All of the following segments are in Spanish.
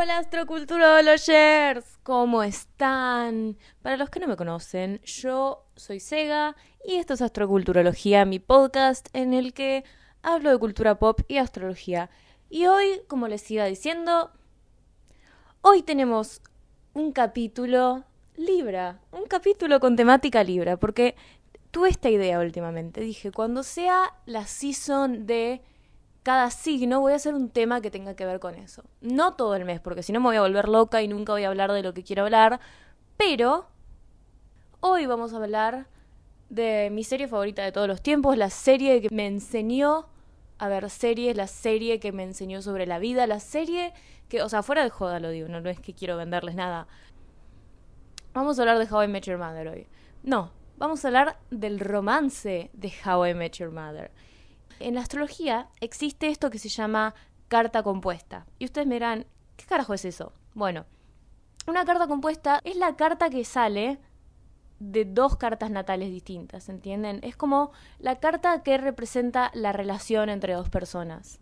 Hola astroculturologers, ¿cómo están? Para los que no me conocen, yo soy Sega y esto es Astroculturología, mi podcast en el que hablo de cultura pop y astrología. Y hoy, como les iba diciendo, hoy tenemos un capítulo Libra, un capítulo con temática Libra, porque tuve esta idea últimamente. Dije, cuando sea la season de cada signo voy a hacer un tema que tenga que ver con eso. No todo el mes, porque si no me voy a volver loca y nunca voy a hablar de lo que quiero hablar. Pero hoy vamos a hablar de mi serie favorita de todos los tiempos, la serie que me enseñó a ver series, la serie que me enseñó sobre la vida, la serie que, o sea, fuera de joda lo digo, no, no es que quiero venderles nada. Vamos a hablar de How I Met Your Mother hoy. No, vamos a hablar del romance de How I Met Your Mother. En la astrología existe esto que se llama carta compuesta. Y ustedes me dirán, ¿qué carajo es eso? Bueno, una carta compuesta es la carta que sale de dos cartas natales distintas, ¿entienden? Es como la carta que representa la relación entre dos personas.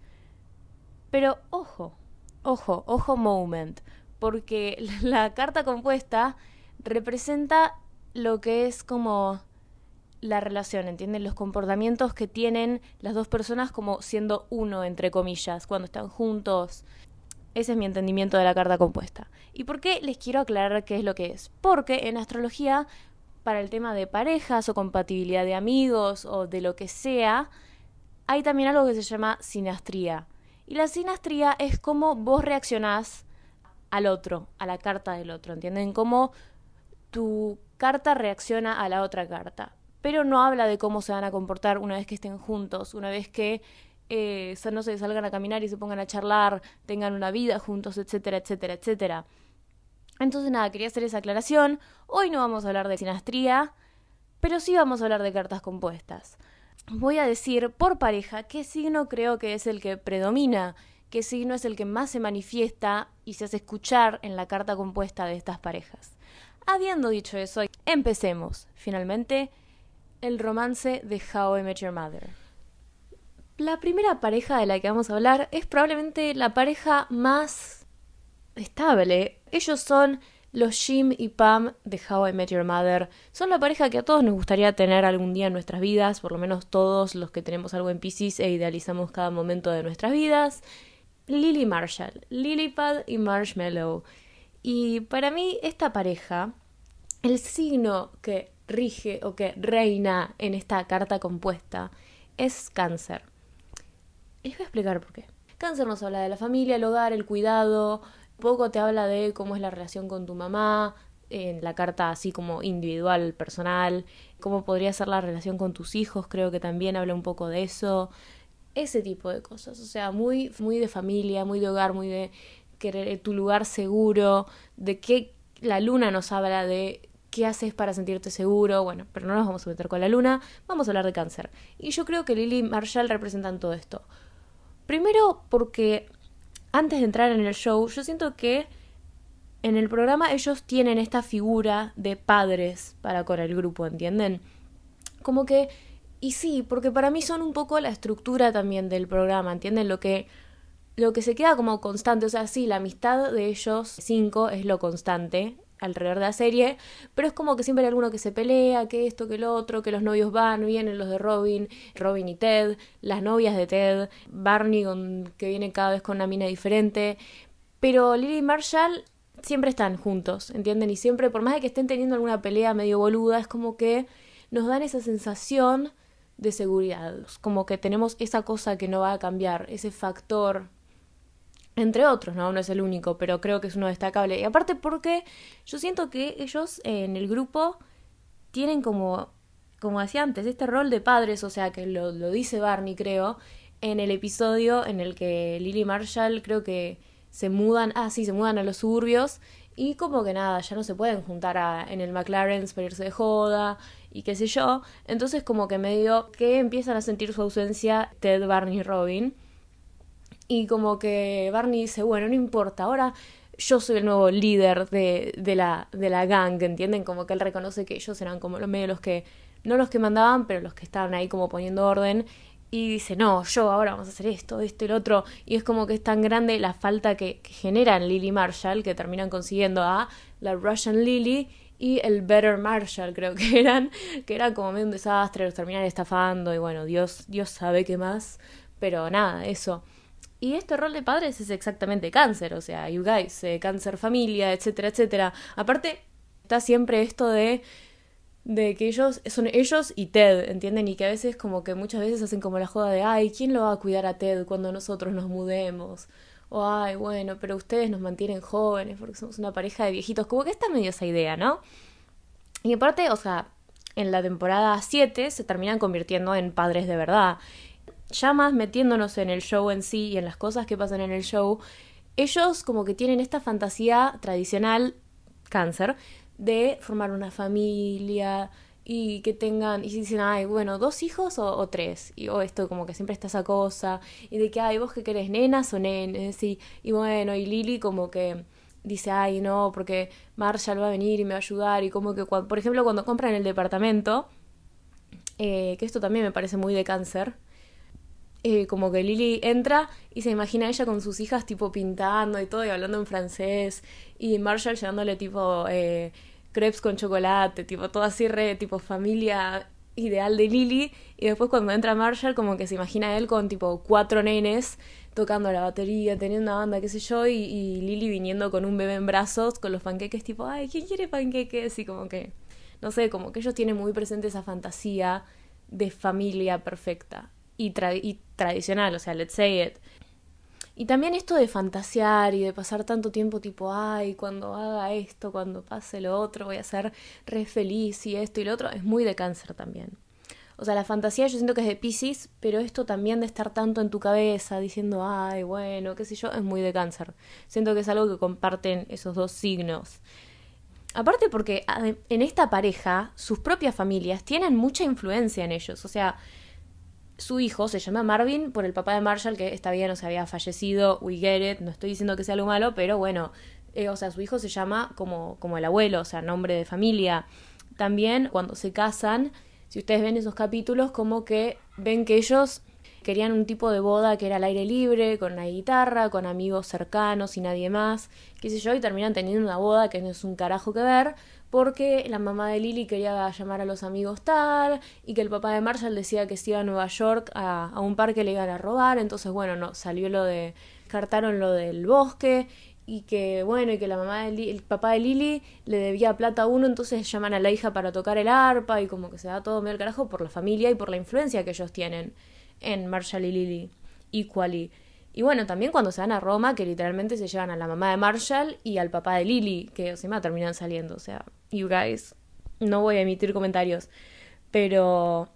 Pero ojo, ojo, ojo moment, porque la carta compuesta representa lo que es como la relación, ¿entienden? Los comportamientos que tienen las dos personas como siendo uno, entre comillas, cuando están juntos. Ese es mi entendimiento de la carta compuesta. ¿Y por qué les quiero aclarar qué es lo que es? Porque en astrología, para el tema de parejas o compatibilidad de amigos o de lo que sea, hay también algo que se llama sinastría. Y la sinastría es cómo vos reaccionás al otro, a la carta del otro, ¿entienden? Cómo tu carta reacciona a la otra carta pero no habla de cómo se van a comportar una vez que estén juntos, una vez que eh, no se salgan a caminar y se pongan a charlar, tengan una vida juntos, etcétera, etcétera, etcétera. Entonces nada, quería hacer esa aclaración. Hoy no vamos a hablar de sinastría, pero sí vamos a hablar de cartas compuestas. Voy a decir por pareja qué signo creo que es el que predomina, qué signo es el que más se manifiesta y se hace escuchar en la carta compuesta de estas parejas. Habiendo dicho eso, empecemos. Finalmente, el romance de How I Met Your Mother. La primera pareja de la que vamos a hablar es probablemente la pareja más estable. Ellos son los Jim y Pam de How I Met Your Mother. Son la pareja que a todos nos gustaría tener algún día en nuestras vidas, por lo menos todos los que tenemos algo en Pisces e idealizamos cada momento de nuestras vidas. Lily Marshall, Lilypad y Marshmallow. Y para mí esta pareja, el signo que rige o que reina en esta carta compuesta es cáncer. Les voy a explicar por qué. Cáncer nos habla de la familia, el hogar, el cuidado, poco te habla de cómo es la relación con tu mamá, en la carta así como individual, personal, cómo podría ser la relación con tus hijos, creo que también habla un poco de eso, ese tipo de cosas, o sea, muy, muy de familia, muy de hogar, muy de querer tu lugar seguro, de que la luna nos habla de qué haces para sentirte seguro, bueno, pero no nos vamos a meter con la luna, vamos a hablar de cáncer. Y yo creo que Lily y Marshall representan todo esto. Primero porque antes de entrar en el show, yo siento que en el programa ellos tienen esta figura de padres para con el grupo, ¿entienden? Como que, y sí, porque para mí son un poco la estructura también del programa, ¿entienden? Lo que, lo que se queda como constante, o sea, sí, la amistad de ellos cinco es lo constante, alrededor de la serie, pero es como que siempre hay alguno que se pelea, que esto, que el otro, que los novios van, vienen los de Robin, Robin y Ted, las novias de Ted, Barney que viene cada vez con una mina diferente, pero Lily y Marshall siempre están juntos, ¿entienden? Y siempre, por más de que estén teniendo alguna pelea medio boluda, es como que nos dan esa sensación de seguridad, como que tenemos esa cosa que no va a cambiar, ese factor entre otros, ¿no? No es el único, pero creo que es uno destacable. Y aparte porque yo siento que ellos en el grupo tienen como, como decía antes, este rol de padres, o sea, que lo, lo dice Barney, creo, en el episodio en el que Lily Marshall creo que se mudan, ah, sí, se mudan a los suburbios y como que nada, ya no se pueden juntar a, en el McLaren para irse de joda y qué sé yo. Entonces como que medio que empiezan a sentir su ausencia Ted, Barney y Robin y como que Barney dice, bueno, no importa, ahora yo soy el nuevo líder de, de, la, de la gang, ¿entienden? Como que él reconoce que ellos eran como los medios los que, no los que mandaban, pero los que estaban ahí como poniendo orden. y dice, no, yo ahora vamos a hacer esto, esto y lo otro. Y es como que es tan grande la falta que, que generan Lily Marshall que terminan consiguiendo a la Russian Lily y el Better Marshall, creo que eran, que era como medio un desastre, los terminan estafando y bueno, Dios, Dios sabe qué más, pero nada, eso. Y este rol de padres es exactamente cáncer, o sea, you guys, eh, cáncer familia, etcétera, etcétera. Aparte, está siempre esto de de que ellos son ellos y Ted, ¿entienden? Y que a veces como que muchas veces hacen como la joda de, ay, ¿quién lo va a cuidar a Ted cuando nosotros nos mudemos? O, ay, bueno, pero ustedes nos mantienen jóvenes porque somos una pareja de viejitos. Como que está medio esa idea, ¿no? Y aparte, o sea, en la temporada 7 se terminan convirtiendo en padres de verdad. Ya más metiéndonos en el show en sí y en las cosas que pasan en el show, ellos como que tienen esta fantasía tradicional, cáncer, de formar una familia, y que tengan, y dicen, ay, bueno, dos hijos o, tres, y, o esto como que siempre está esa cosa, y de que, ay, vos que querés, nenas o nenes, y, y bueno, y Lily como que dice, ay, no, porque Marshall va a venir y me va a ayudar, y como que, por ejemplo, cuando compran el departamento, eh, que esto también me parece muy de cáncer, eh, como que Lily entra y se imagina a ella con sus hijas tipo pintando y todo y hablando en francés y Marshall llevándole tipo eh, crepes con chocolate, tipo todo así re, tipo familia ideal de Lily. Y después cuando entra Marshall, como que se imagina a él con tipo cuatro nenes tocando la batería, teniendo una banda, qué sé yo, y, Lily viniendo con un bebé en brazos, con los panqueques, tipo, ay, ¿quién quiere panqueques? Y como que, no sé, como que ellos tienen muy presente esa fantasía de familia perfecta y, y tradicional, o sea, let's say it. Y también esto de fantasear y de pasar tanto tiempo tipo, ay, cuando haga esto, cuando pase lo otro, voy a ser re feliz y esto y lo otro, es muy de cáncer también. O sea, la fantasía yo siento que es de Pisces, pero esto también de estar tanto en tu cabeza diciendo, ay, bueno, qué sé yo, es muy de cáncer. Siento que es algo que comparten esos dos signos. Aparte porque en esta pareja, sus propias familias tienen mucha influencia en ellos. O sea, su hijo se llama Marvin por el papá de Marshall, que está bien, o sea, había fallecido, we get it, no estoy diciendo que sea algo malo, pero bueno, eh, o sea, su hijo se llama como, como el abuelo, o sea, nombre de familia. También cuando se casan, si ustedes ven esos capítulos, como que ven que ellos querían un tipo de boda que era al aire libre, con una guitarra, con amigos cercanos y nadie más, qué sé yo, y terminan teniendo una boda que no es un carajo que ver, porque la mamá de Lily quería llamar a los amigos tal, y que el papá de Marshall decía que si iba a Nueva York a, a un parque le iban a robar, entonces bueno, no, salió lo de, cartaron lo del bosque, y que bueno, y que la mamá de el papá de Lily le debía plata a uno, entonces llaman a la hija para tocar el arpa y como que se da todo medio al carajo por la familia y por la influencia que ellos tienen en Marshall y Lily, equally. Y bueno, también cuando se van a Roma, que literalmente se llevan a la mamá de Marshall y al papá de Lily, que encima terminan saliendo. O sea, you guys, no voy a emitir comentarios. Pero.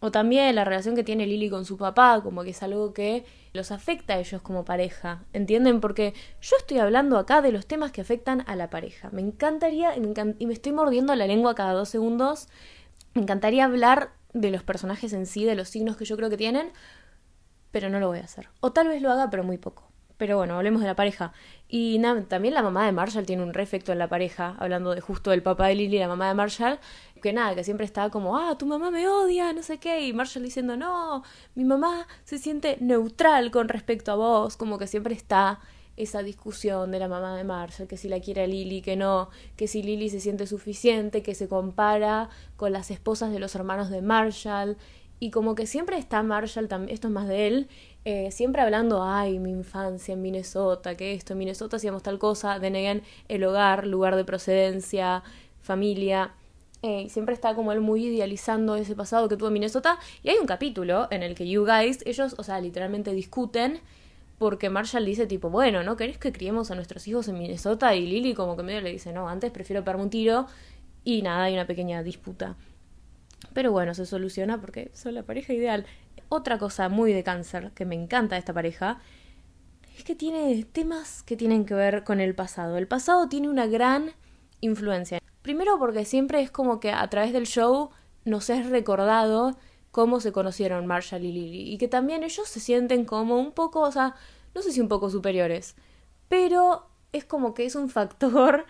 O también la relación que tiene Lily con su papá, como que es algo que los afecta a ellos como pareja. ¿Entienden? Porque yo estoy hablando acá de los temas que afectan a la pareja. Me encantaría, y me estoy mordiendo la lengua cada dos segundos, me encantaría hablar de los personajes en sí, de los signos que yo creo que tienen, pero no lo voy a hacer. O tal vez lo haga, pero muy poco. Pero bueno, hablemos de la pareja. Y también la mamá de Marshall tiene un refecto en la pareja, hablando de justo del papá de Lily y la mamá de Marshall, que nada, que siempre está como, ah, tu mamá me odia, no sé qué, y Marshall diciendo, no, mi mamá se siente neutral con respecto a vos, como que siempre está esa discusión de la mamá de Marshall, que si la quiere Lily, que no, que si Lily se siente suficiente, que se compara con las esposas de los hermanos de Marshall, y como que siempre está Marshall, esto es más de él, eh, siempre hablando, ay, mi infancia en Minnesota, que esto, en Minnesota hacíamos tal cosa, denegan el hogar, lugar de procedencia, familia. Eh, siempre está como él muy idealizando ese pasado que tuvo en Minnesota. Y hay un capítulo en el que You Guys, ellos, o sea, literalmente discuten porque Marshall dice tipo, bueno, ¿no querés que criemos a nuestros hijos en Minnesota? Y Lily como que medio le dice, no, antes prefiero pegarme un tiro. Y nada, hay una pequeña disputa. Pero bueno, se soluciona porque son la pareja ideal. Otra cosa muy de cáncer que me encanta de esta pareja es que tiene temas que tienen que ver con el pasado. El pasado tiene una gran influencia. Primero porque siempre es como que a través del show nos es recordado cómo se conocieron Marshall y Lily. Y que también ellos se sienten como un poco, o sea, no sé si un poco superiores, pero es como que es un factor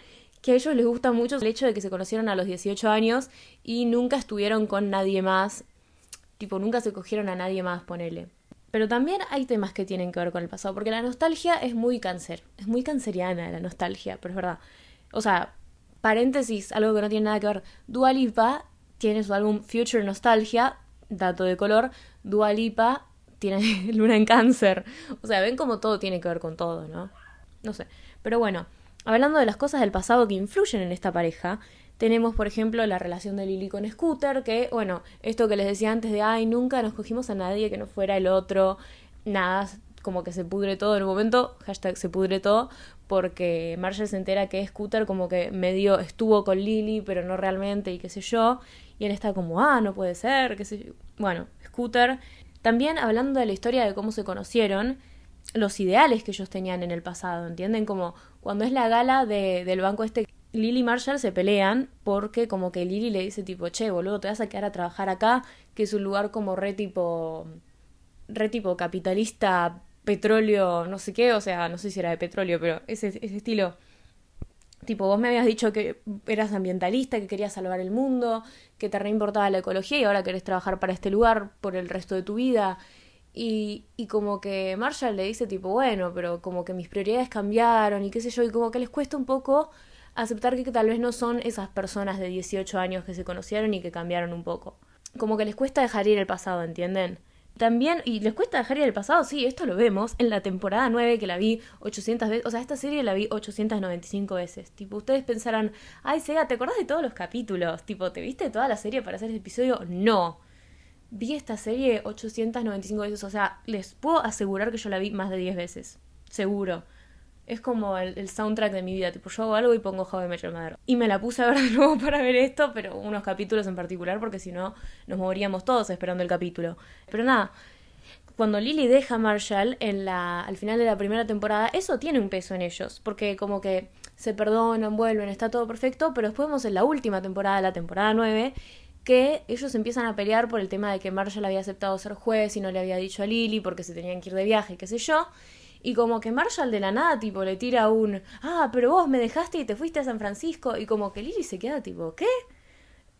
que a ellos les gusta mucho el hecho de que se conocieron a los 18 años y nunca estuvieron con nadie más Tipo, nunca se cogieron a nadie más, ponele. Pero también hay temas que tienen que ver con el pasado, porque la nostalgia es muy cáncer, es muy canceriana la nostalgia, pero es verdad. O sea, paréntesis, algo que no tiene nada que ver. Dua Lipa tiene su álbum Future Nostalgia, dato de color. Dua Lipa tiene luna en cáncer. O sea, ven como todo tiene que ver con todo, ¿no? No sé. Pero bueno, hablando de las cosas del pasado que influyen en esta pareja, tenemos, por ejemplo, la relación de Lily con Scooter, que, bueno, esto que les decía antes de, ay, nunca nos cogimos a nadie que no fuera el otro, nada, como que se pudre todo en un momento, hashtag se pudre todo, porque Marshall se entera que Scooter como que medio estuvo con Lily, pero no realmente, y qué sé yo, y él está como, ah, no puede ser, qué sé yo. Bueno, Scooter. También hablando de la historia de cómo se conocieron, los ideales que ellos tenían en el pasado, ¿entienden? Como cuando es la gala de, del banco este Lily y Marshall se pelean porque como que Lily le dice tipo, che, boludo, te vas a quedar a trabajar acá, que es un lugar como re tipo, re tipo capitalista, petróleo, no sé qué, o sea, no sé si era de petróleo, pero ese, ese estilo. Tipo, vos me habías dicho que eras ambientalista, que querías salvar el mundo, que te reimportaba la ecología y ahora querés trabajar para este lugar por el resto de tu vida. Y, y como que Marshall le dice tipo, bueno, pero como que mis prioridades cambiaron y qué sé yo, y como que les cuesta un poco aceptar que tal vez no son esas personas de 18 años que se conocieron y que cambiaron un poco. Como que les cuesta dejar ir el pasado, ¿entienden? También, y les cuesta dejar ir el pasado, sí, esto lo vemos en la temporada 9 que la vi 800 veces, o sea, esta serie la vi 895 veces. Tipo, ustedes pensarán, ay, Sega, ¿te acordás de todos los capítulos? Tipo, ¿te viste toda la serie para hacer este episodio? No. Vi esta serie 895 veces, o sea, les puedo asegurar que yo la vi más de 10 veces. Seguro. Es como el, soundtrack de mi vida. Tipo, yo hago algo y pongo How I Met Mother. Y me la puse a ver de nuevo para ver esto, pero unos capítulos en particular, porque si no, nos moveríamos todos esperando el capítulo. Pero nada, cuando Lily deja a Marshall en la, al final de la primera temporada, eso tiene un peso en ellos. Porque como que se perdonan, vuelven, está todo perfecto, pero después vemos en la última temporada, la temporada 9, que ellos empiezan a pelear por el tema de que Marshall había aceptado ser juez y no le había dicho a Lily porque se tenían que ir de viaje, qué sé yo. Y como que Marshall de la nada, tipo, le tira un, ah, pero vos me dejaste y te fuiste a San Francisco. Y como que Lily se queda, tipo, ¿qué?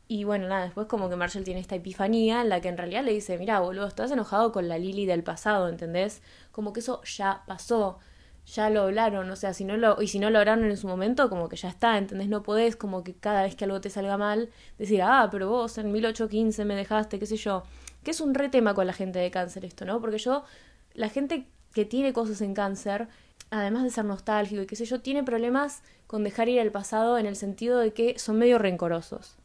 Y bueno, nada, después como que Marshall tiene esta epifanía en la que en realidad le dice, mira, boludo, estás enojado con la Lily del pasado, ¿entendés? Como que eso ya pasó, ya lo hablaron, o sea, si no lo, y si no lo hablaron en su momento, como que ya está, ¿entendés? No podés como que cada vez que algo te salga mal, decir, ah, pero vos en 1815 me dejaste, qué sé yo. Que es un re tema con la gente de cáncer esto, ¿no? Porque yo, la gente que tiene cosas en cáncer, además de ser nostálgico y qué sé yo, tiene problemas con dejar ir al pasado en el sentido de que son medio rencorosos.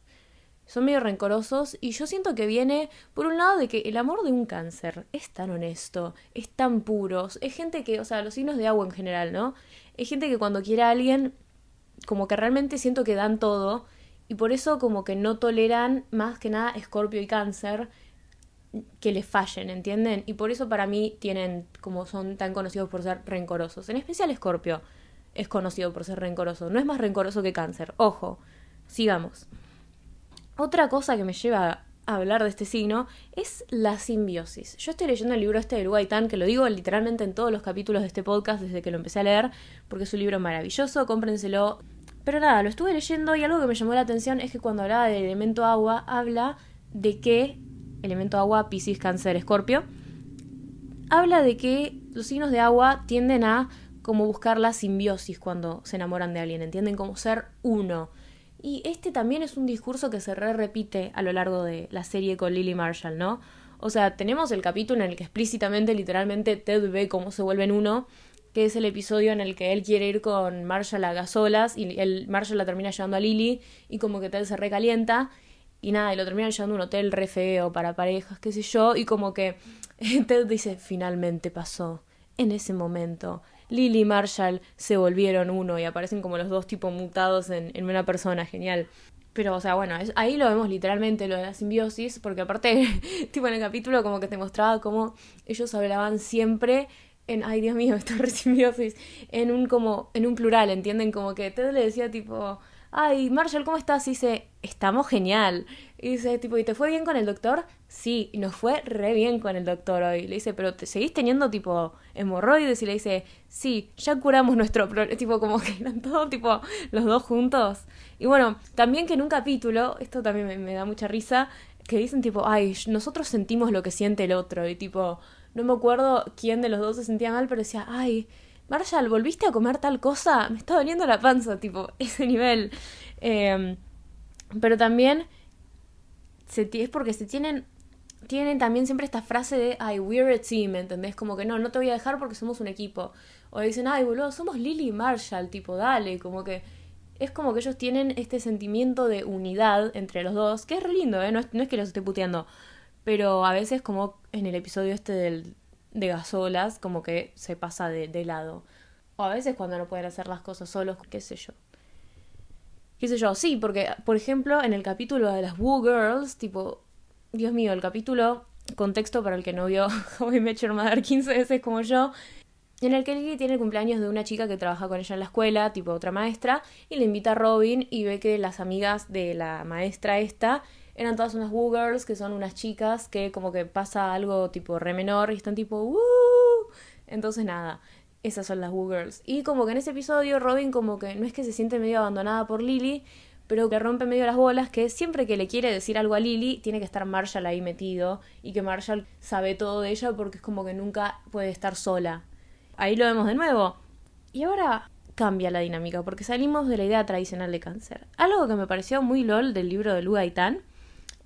Son medio rencorosos y yo siento que viene, por un lado, de que el amor de un cáncer es tan honesto, es tan puro, es gente que, o sea, los signos de agua en general, ¿no? Es gente que cuando quiere a alguien, como que realmente siento que dan todo y por eso como que no toleran más que nada escorpio y cáncer que les fallen, ¿entienden? Y por eso para mí tienen, como son tan conocidos por ser rencorosos. En especial Escorpio es conocido por ser rencoroso. No es más rencoroso que cáncer. Ojo, sigamos. Otra cosa que me lleva a hablar de este signo es la simbiosis. Yo estoy leyendo el libro este de Uruguaytán, que lo digo literalmente en todos los capítulos de este podcast desde que lo empecé a leer, porque es un libro maravilloso, cómprenselo. Pero nada, lo estuve leyendo y algo que me llamó la atención es que cuando hablaba del elemento agua, habla de que elemento agua, Piscis, Cáncer, Escorpio, habla de que los signos de agua tienden a como buscar la simbiosis cuando se enamoran de alguien, entienden como ser uno. Y este también es un discurso que se re repite a lo largo de la serie con Lily Marshall, ¿no? O sea, tenemos el capítulo en el que explícitamente, literalmente, Ted ve cómo se vuelven uno, que es el episodio en el que él quiere ir con Marshall a gasolas y el Marshall la termina llevando a Lily y como que Ted se recalienta y nada, y lo terminan llevando a un hotel re feo para parejas, qué sé yo, y como que Ted dice, finalmente pasó, en ese momento. Lily y Marshall se volvieron uno y aparecen como los dos tipos mutados en, en una persona, genial. Pero, o sea, bueno, ahí lo vemos literalmente, lo de la simbiosis, porque aparte, tipo en el capítulo como que te mostraba cómo ellos hablaban siempre en, ay Dios mío, esta simbiosis, en un como, en un plural, ¿entienden? Como que Ted le decía tipo, ay, Marshall, ¿cómo estás? Y dice, estamos genial. Y dice, tipo, ¿y te fue bien con el doctor? Sí, nos fue re bien con el doctor hoy. Le dice, pero ¿te seguís teniendo, tipo, hemorroides? Y le dice, sí, ya curamos nuestro problema. Tipo, como que eran todos, tipo, los dos juntos. Y bueno, también que en un capítulo, esto también me, me da mucha risa, que dicen tipo, ay, nosotros sentimos lo que siente el otro. Y tipo, no me acuerdo quién de los dos se sentía mal, pero decía, ay, Marshall, ¿volviste a comer tal cosa? Me está doliendo la panza, tipo, ese nivel. Em, pero también es porque se tienen tienen también siempre esta frase de, ay, we're a team, ¿entendés? Como que no, no te voy a dejar porque somos un equipo. O dicen, ay, boludo, somos Lily y Marshall, tipo, dale, como que es como que ellos tienen este sentimiento de unidad entre los dos, que es re lindo, ¿eh? No es, no es que los esté puteando, pero a veces como en el episodio este del, de Gasolas, como que se pasa de, de lado. O a veces cuando no pueden hacer las cosas solos, qué sé yo. Qué sé yo, sí, porque, por ejemplo, en el capítulo de las Woo Girls, tipo, Dios mío, el capítulo, contexto para el que no vio How I Met Your Mother 15 veces como yo, en el que Lily tiene el cumpleaños de una chica que trabaja con ella en la escuela, tipo otra maestra, y le invita a Robin y ve que las amigas de la maestra esta eran todas unas woo girls, que son unas chicas que como que pasa algo tipo re menor y están tipo woo. Entonces nada, esas son las woo girls. Y como que en ese episodio Robin como que no es que se siente medio abandonada por Lily, pero que rompe medio las bolas que siempre que le quiere decir algo a Lily tiene que estar Marshall ahí metido y que Marshall sabe todo de ella porque es como que nunca puede estar sola. Ahí lo vemos de nuevo. Y ahora cambia la dinámica porque salimos de la idea tradicional de cáncer. Algo que me pareció muy lol del libro de Lu Gaitán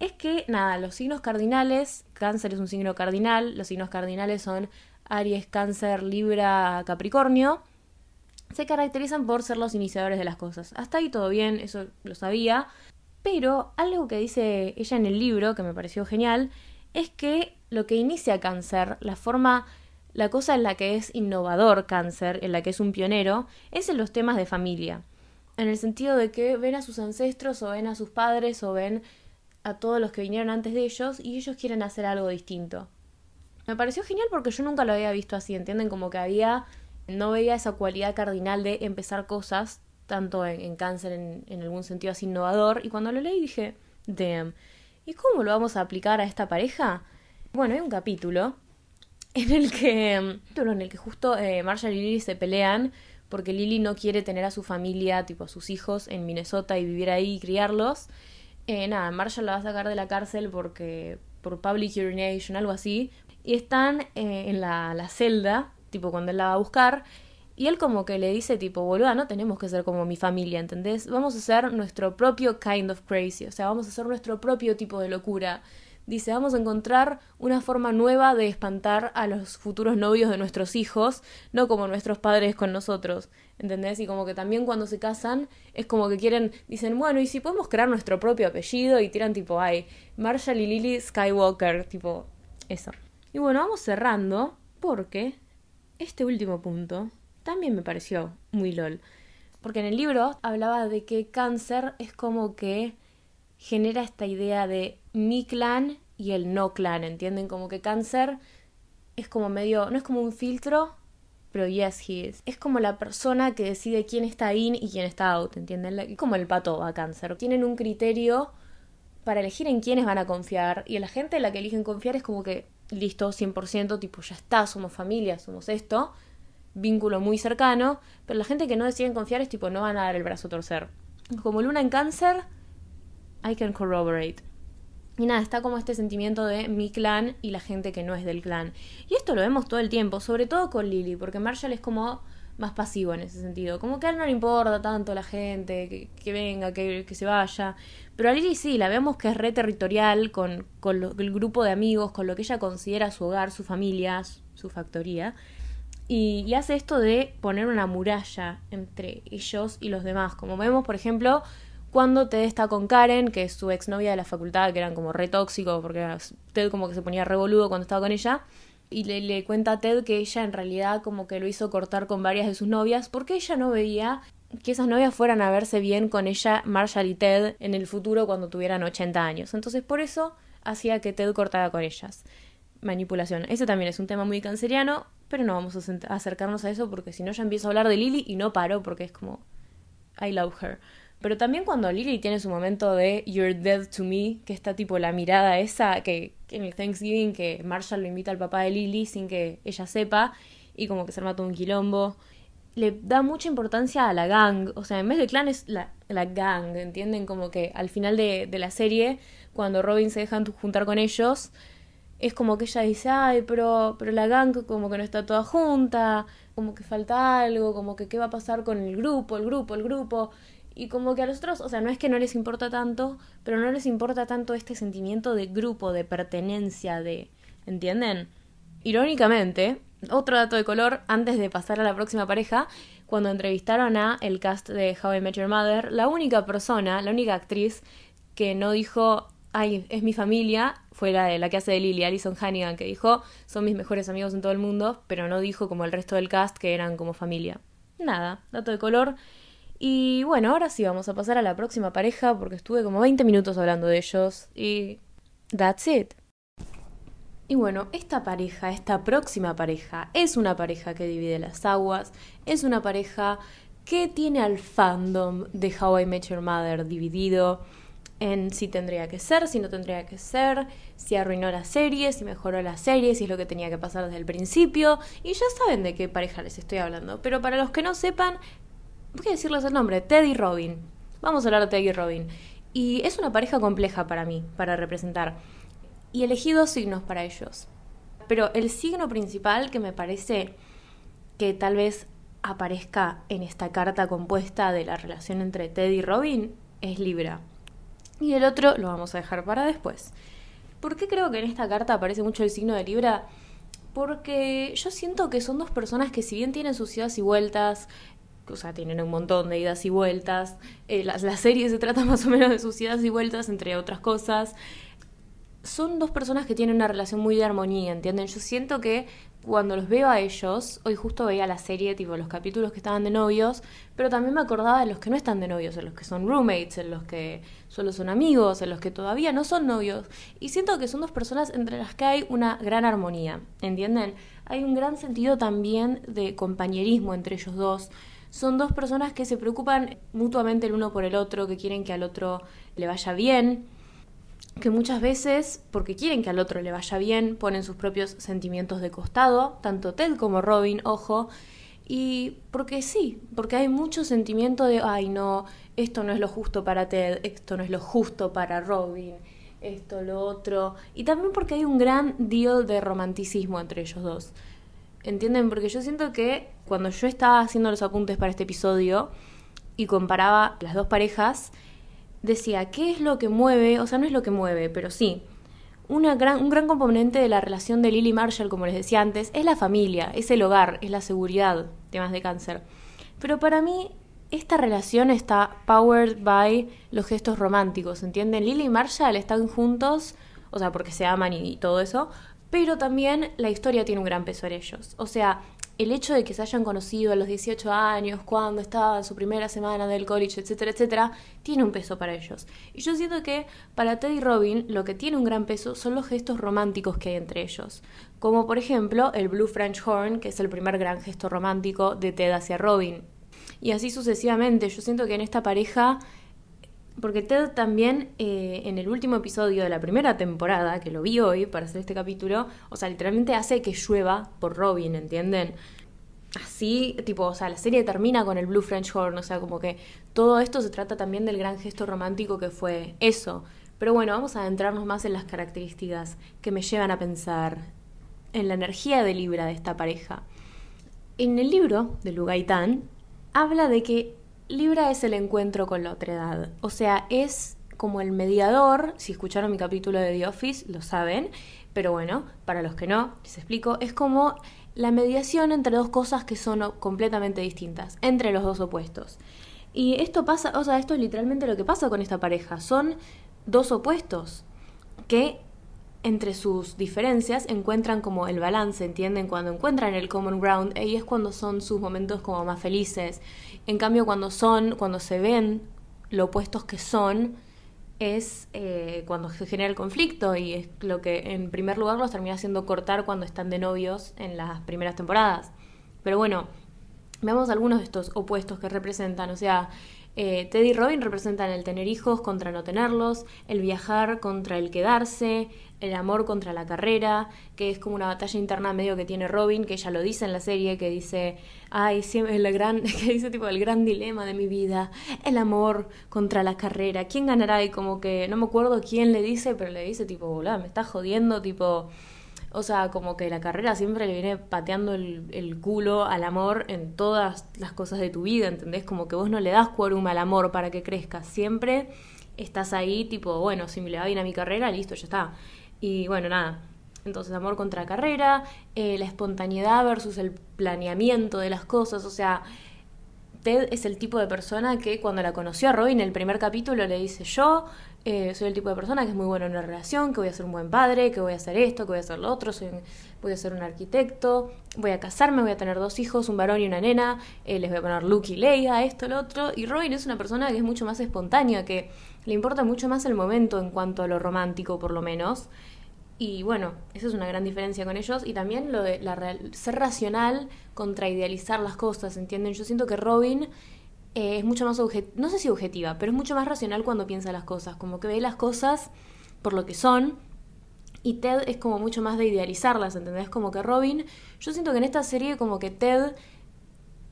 es que, nada, los signos cardinales, cáncer es un signo cardinal, los signos cardinales son Aries, Cáncer, Libra, Capricornio se caracterizan por ser los iniciadores de las cosas. Hasta ahí todo bien, eso lo sabía. Pero algo que dice ella en el libro, que me pareció genial, es que lo que inicia cáncer, la forma, la cosa en la que es innovador cáncer, en la que es un pionero, es en los temas de familia. En el sentido de que ven a sus ancestros o ven a sus padres o ven a todos los que vinieron antes de ellos y ellos quieren hacer algo distinto. Me pareció genial porque yo nunca lo había visto así, ¿entienden? Como que había no veía esa cualidad cardinal de empezar cosas, tanto en, cáncer en, algún sentido así innovador, y cuando lo leí dije, damn, ¿y cómo lo vamos a aplicar a esta pareja? Bueno, hay un capítulo en el que, en el que justo eh, Marshall y Lily se pelean porque Lily no quiere tener a su familia, tipo a sus hijos en Minnesota y vivir ahí y criarlos. Eh, nada, Marshall la va a sacar de la cárcel porque por public urination, algo así. Y están eh, en la, la celda tipo cuando él la va a buscar, y él como que le dice tipo, boluda, no tenemos que ser como mi familia, ¿entendés? Vamos a ser nuestro propio kind of crazy, o sea, vamos a ser nuestro propio tipo de locura. Dice, vamos a encontrar una forma nueva de espantar a los futuros novios de nuestros hijos, no como nuestros padres con nosotros, ¿entendés? Y como que también cuando se casan es como que quieren, dicen, bueno, ¿y si podemos crear nuestro propio apellido? Y tiran tipo, ay, Marshall y Lily Skywalker, tipo, eso. Y bueno, vamos cerrando porque este último punto también me pareció muy lol. Porque en el libro hablaba de que cáncer es como que genera esta idea de mi clan y el no clan, ¿entienden? Como que cáncer es como medio, no es como un filtro, pero yes, he is. Es como la persona que decide quién está in y quién está out, ¿entienden? Como el pato a cáncer. Tienen un criterio para elegir en quiénes van a confiar y la gente en la que eligen confiar es como que listo, 100%, tipo, ya está, somos familia, somos esto, vínculo muy cercano, pero la gente que no deciden confiar es tipo, no van a dar el brazo a torcer. Como luna en cáncer, I can corroborate. Y nada, está como este sentimiento de mi clan y la gente que no es del clan. Y esto lo vemos todo el tiempo, sobre todo con Lily, porque Marshall es como más pasivo en ese sentido. Como que a él no le importa tanto la gente, que, venga, que, se vaya. Pero a Lily sí, la vemos que es re territorial con, con el grupo de amigos, con lo que ella considera su hogar, su familia, su factoría. Y, y, hace esto de poner una muralla entre ellos y los demás. Como vemos, por ejemplo, cuando Ted está con Karen, que es su exnovia de la facultad, que eran como re tóxicos, porque Ted como que se ponía re boludo cuando estaba con ella y le, cuenta a Ted que ella en realidad como que lo hizo cortar con varias de sus novias porque ella no veía que esas novias fueran a verse bien con ella, Marshall y Ted, en el futuro cuando tuvieran 80 años. Entonces por eso hacía que Ted cortara con ellas. Manipulación. Ese también es un tema muy canceriano, pero no vamos a acercarnos a eso porque si no ya empiezo a hablar de Lily y no paro porque es como I love her. Pero también cuando Lily tiene su momento de You're dead to me, que está tipo la mirada esa, que, en el Thanksgiving que Marshall lo invita al papá de Lily sin que ella sepa, y como que se arma todo un quilombo. le da mucha importancia a la gang. O sea, en vez de clan es la, la gang, ¿entienden? Como que al final de, de la serie, cuando Robin se deja juntar con ellos, es como que ella dice, ay, pero, pero la gang como que no está toda junta, como que falta algo, como que qué va a pasar con el grupo, el grupo, el grupo. Y como que a los otros, o sea, no es que no les importa tanto, pero no les importa tanto este sentimiento de grupo, de pertenencia, de... ¿Entienden? Irónicamente, otro dato de color, antes de pasar a la próxima pareja, cuando entrevistaron a el cast de How I Met Your Mother, la única persona, la única actriz que no dijo, ay, es mi familia, fue la, de, la que hace de Lily, Alison Hannigan, que dijo, son mis mejores amigos en todo el mundo, pero no dijo como el resto del cast que eran como familia. Nada, dato de color. Y bueno, ahora sí vamos a pasar a la próxima pareja porque estuve como 20 minutos hablando de ellos y that's it. Y bueno, esta pareja, esta próxima pareja, es una pareja que divide las aguas, es una pareja que tiene al fandom de How I Met Your Mother dividido en si tendría que ser, si no tendría que ser, si arruinó la serie, si mejoró la serie, si es lo que tenía que pasar desde el principio. Y ya saben de qué pareja les estoy hablando. Pero para los que no sepan, voy a decirles el nombre, Ted y Robin. Vamos a hablar de Ted y Robin. Y es una pareja compleja para mí, para representar y elegí dos signos para ellos. Pero el signo principal que me parece que tal vez aparezca en esta carta compuesta de la relación entre Ted y Robin es Libra. Y el otro lo vamos a dejar para después. ¿Por qué creo que en esta carta aparece mucho el signo de Libra? Porque yo siento que son dos personas que si bien tienen sus idas y vueltas, o sea, tienen un montón de idas y vueltas, eh, la, la, serie se trata más o menos de sus idas y vueltas, entre otras cosas, son dos personas que tienen una relación muy de armonía, ¿entienden? Yo siento que cuando los veo a ellos, hoy justo veía la serie, tipo los capítulos que estaban de novios, pero también me acordaba de los que no están de novios, en los que son roommates, en los que solo son amigos, en los que todavía no son novios. Y siento que son dos personas entre las que hay una gran armonía, ¿entienden? Hay un gran sentido también de compañerismo entre ellos dos. Son dos personas que se preocupan mutuamente el uno por el otro, que quieren que al otro le vaya bien que muchas veces, porque quieren que al otro le vaya bien, ponen sus propios sentimientos de costado, tanto Ted como Robin, ojo, y porque sí, porque hay mucho sentimiento de, ay no, esto no es lo justo para Ted, esto no es lo justo para Robin, esto, lo otro, y también porque hay un gran deal de romanticismo entre ellos dos. ¿Entienden? Porque yo siento que cuando yo estaba haciendo los apuntes para este episodio y comparaba las dos parejas, decía, ¿qué es lo que mueve? O sea, no es lo que mueve, pero sí. Una gran, un gran componente de la relación de Lily Marshall, como les decía antes, es la familia, es el hogar, es la seguridad, temas de cáncer. Pero para mí, esta relación está powered by los gestos románticos, ¿entienden? Lily y Marshall están juntos, o sea, porque se aman y todo eso, pero también la historia tiene un gran peso en ellos. O sea, el hecho de que se hayan conocido a los 18 años, cuando estaba en su primera semana del college, etcétera, etcétera, tiene un peso para ellos. Y yo siento que para Ted y Robin lo que tiene un gran peso son los gestos románticos que hay entre ellos. Como por ejemplo el Blue French Horn, que es el primer gran gesto romántico de Ted hacia Robin. Y así sucesivamente. Yo siento que en esta pareja porque Ted también eh, en el último episodio de la primera temporada, que lo vi hoy para hacer este capítulo, o sea, literalmente hace que llueva por Robin, ¿entienden? Así, tipo, o sea, la serie termina con el Blue French Horn, o sea, como que todo esto se trata también del gran gesto romántico que fue eso. Pero bueno, vamos a adentrarnos más en las características que me llevan a pensar en la energía de Libra de esta pareja. En el libro de Lugaitán habla de que Libra es el encuentro con la otra edad. O sea, es como el mediador, si escucharon mi capítulo de The Office, lo saben, pero bueno, para los que no, les explico, es como la mediación entre dos cosas que son completamente distintas, entre los dos opuestos. Y esto pasa, o sea, esto es literalmente lo que pasa con esta pareja, son dos opuestos que entre sus diferencias encuentran como el balance, ¿entienden? Cuando encuentran el common ground, ahí es cuando son sus momentos como más felices. En cambio, cuando son, cuando se ven lo opuestos que son, es eh, cuando se genera el conflicto y es lo que en primer lugar los termina haciendo cortar cuando están de novios en las primeras temporadas. Pero bueno, veamos algunos de estos opuestos que representan. O sea, Eh, Ted y Robin representan el tener hijos contra no tenerlos, el viajar contra el quedarse, el amor contra la carrera, que es como una batalla interna medio que tiene Robin, que ella lo dice en la serie, que dice, ay, siempre el gran, que dice tipo el gran dilema de mi vida, el amor contra la carrera, ¿quién ganará? Y como que no me acuerdo quién le dice, pero le dice tipo, hola, me está jodiendo, tipo, o sea, como que la carrera siempre le viene pateando el, el, culo al amor en todas las cosas de tu vida, ¿entendés? Como que vos no le das quórum al amor para que crezca, siempre estás ahí tipo, bueno, si me le va bien a mi carrera, listo, ya está. Y bueno, nada. Entonces, amor contra carrera, eh, la espontaneidad versus el planeamiento de las cosas. O sea, Ted es el tipo de persona que cuando la conoció a Robin el primer capítulo le dice yo eh, soy el tipo de persona que es muy bueno en una relación, que voy a ser un buen padre, que voy a hacer esto, que voy a hacer lo otro, soy voy a ser un arquitecto, voy a casarme, voy a tener dos hijos, un varón y una nena, eh, les voy a poner Luke y Leia, esto, lo otro. Y Robin es una persona que es mucho más espontánea, que le importa mucho más el momento en cuanto a lo romántico, por lo menos. Y bueno, esa es una gran diferencia con ellos. Y también lo de la ser racional contra idealizar las cosas, ¿entienden? Yo siento que Robin eh, es mucho más objetiva, no sé si objetiva, pero es mucho más racional cuando piensa las cosas, como que ve las cosas por lo que son. Y Ted es como mucho más de idealizarlas, ¿entendés? Como que Robin, yo siento que en esta serie como que Ted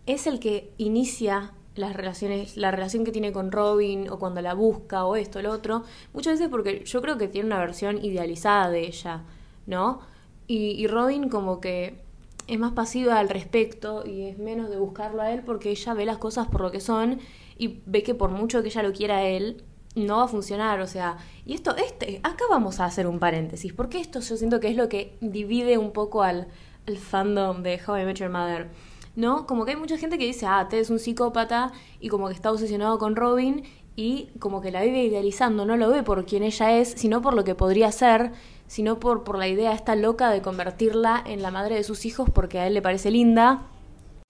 es el que inicia las relaciones, la relación que tiene con Robin o cuando la busca o esto, lo otro, muchas veces porque yo creo que tiene una versión idealizada de ella, ¿no? Y Robin como que es más pasiva al respecto y es menos de buscarlo a él porque ella ve las cosas por lo que son y ve que por mucho que ella lo quiera a él, no va a funcionar, o sea, y esto, este, acá vamos a hacer un paréntesis, porque esto yo siento que es lo que divide un poco al, fandom de How I Met Mother, ¿no? Como que hay mucha gente que dice, ah, Ted es un psicópata y como que está obsesionado con Robin y como que la vive idealizando, no lo ve por quien ella es, sino por lo que podría ser, sino por, por la idea esta loca de convertirla en la madre de sus hijos porque a él le parece linda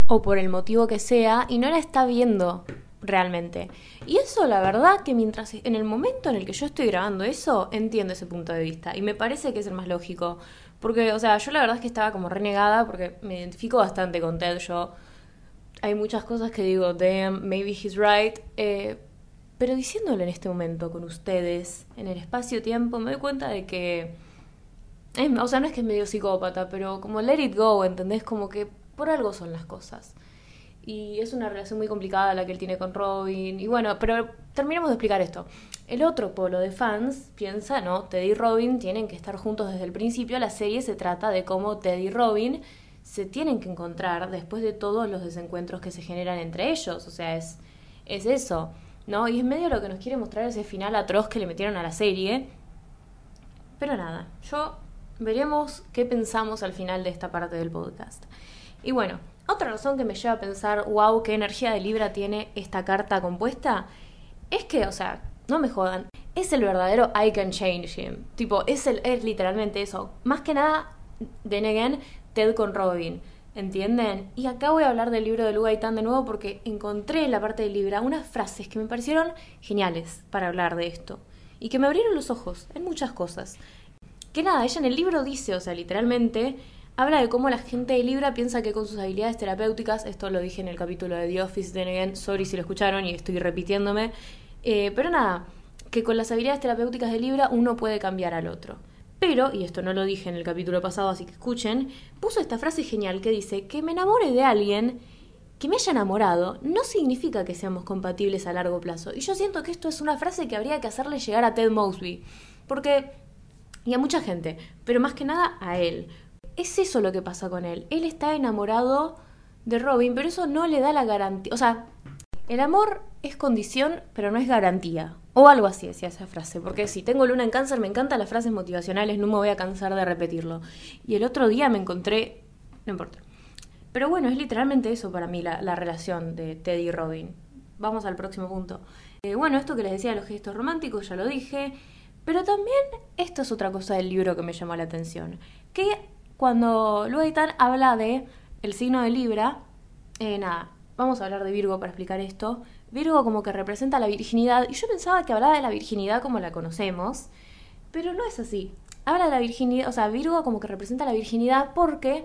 o por el motivo que sea y no la está viendo realmente. Y eso la verdad que mientras en el momento en el que yo estoy grabando eso, entiendo ese punto de vista y me parece que es el más lógico. Porque, o sea, yo la verdad es que estaba como renegada porque me identifico bastante con Ted. Yo hay muchas cosas que digo, damn, maybe he's right. Eh, pero diciéndolo en este momento con ustedes, en el espacio-tiempo, me doy cuenta de que o sea, no es que es medio psicópata, pero como let it go, ¿entendés? Como que por algo son las cosas. Y es una relación muy complicada la que él tiene con Robin. Y bueno, pero terminemos de explicar esto. El otro polo de fans piensa, no, Ted y Robin tienen que estar juntos desde el principio. La serie se trata de cómo Ted y Robin se tienen que encontrar después de todos los desencuentros que se generan entre ellos. O sea, es, es eso, ¿no? Y es medio lo que nos quiere mostrar ese final atroz que le metieron a la serie. Pero nada, yo Veremos qué pensamos al final de esta parte del podcast. Y bueno, otra razón que me lleva a pensar, wow, qué energía de Libra tiene esta carta compuesta, es que, o sea, no me jodan, es el verdadero I can change him. Tipo, es, el, es literalmente eso. Más que nada, de again, Ted con Robin. ¿Entienden? Y acá voy a hablar del libro de Lu Gaitán de nuevo porque encontré en la parte de Libra unas frases que me parecieron geniales para hablar de esto. Y que me abrieron los ojos en muchas cosas. Que nada, ella en el libro dice, o sea, literalmente, habla de cómo la gente de Libra piensa que con sus habilidades terapéuticas, esto lo dije en el capítulo de The Office, de again, sorry si lo escucharon y estoy repitiéndome, eh, pero nada, que con las habilidades terapéuticas de Libra uno puede cambiar al otro. Pero, y esto no lo dije en el capítulo pasado, así que escuchen, puso esta frase genial que dice, que me enamore de alguien que me haya enamorado no significa que seamos compatibles a largo plazo. Y yo siento que esto es una frase que habría que hacerle llegar a Ted Mosby. Porque y a mucha gente, pero más que nada a él. Es eso lo que pasa con él. Él está enamorado de Robin, pero eso no le da la garantía. O sea, el amor es condición, pero no es garantía. O algo así decía esa frase. Porque si tengo luna en cáncer, me encantan las frases motivacionales, no me voy a cansar de repetirlo. Y el otro día me encontré. No importa. Pero bueno, es literalmente eso para mí la, relación de Teddy y Robin. Vamos al próximo punto. Eh, bueno, esto que les decía de los gestos románticos, ya lo dije. Pero también esto es otra cosa del libro que me llamó la atención. Que cuando Luetan habla de el signo de Libra, eh, nada, vamos a hablar de Virgo para explicar esto. Virgo como que representa la virginidad, y yo pensaba que hablaba de la virginidad como la conocemos, pero no es así. Habla de la virginidad, o sea, Virgo como que representa la virginidad porque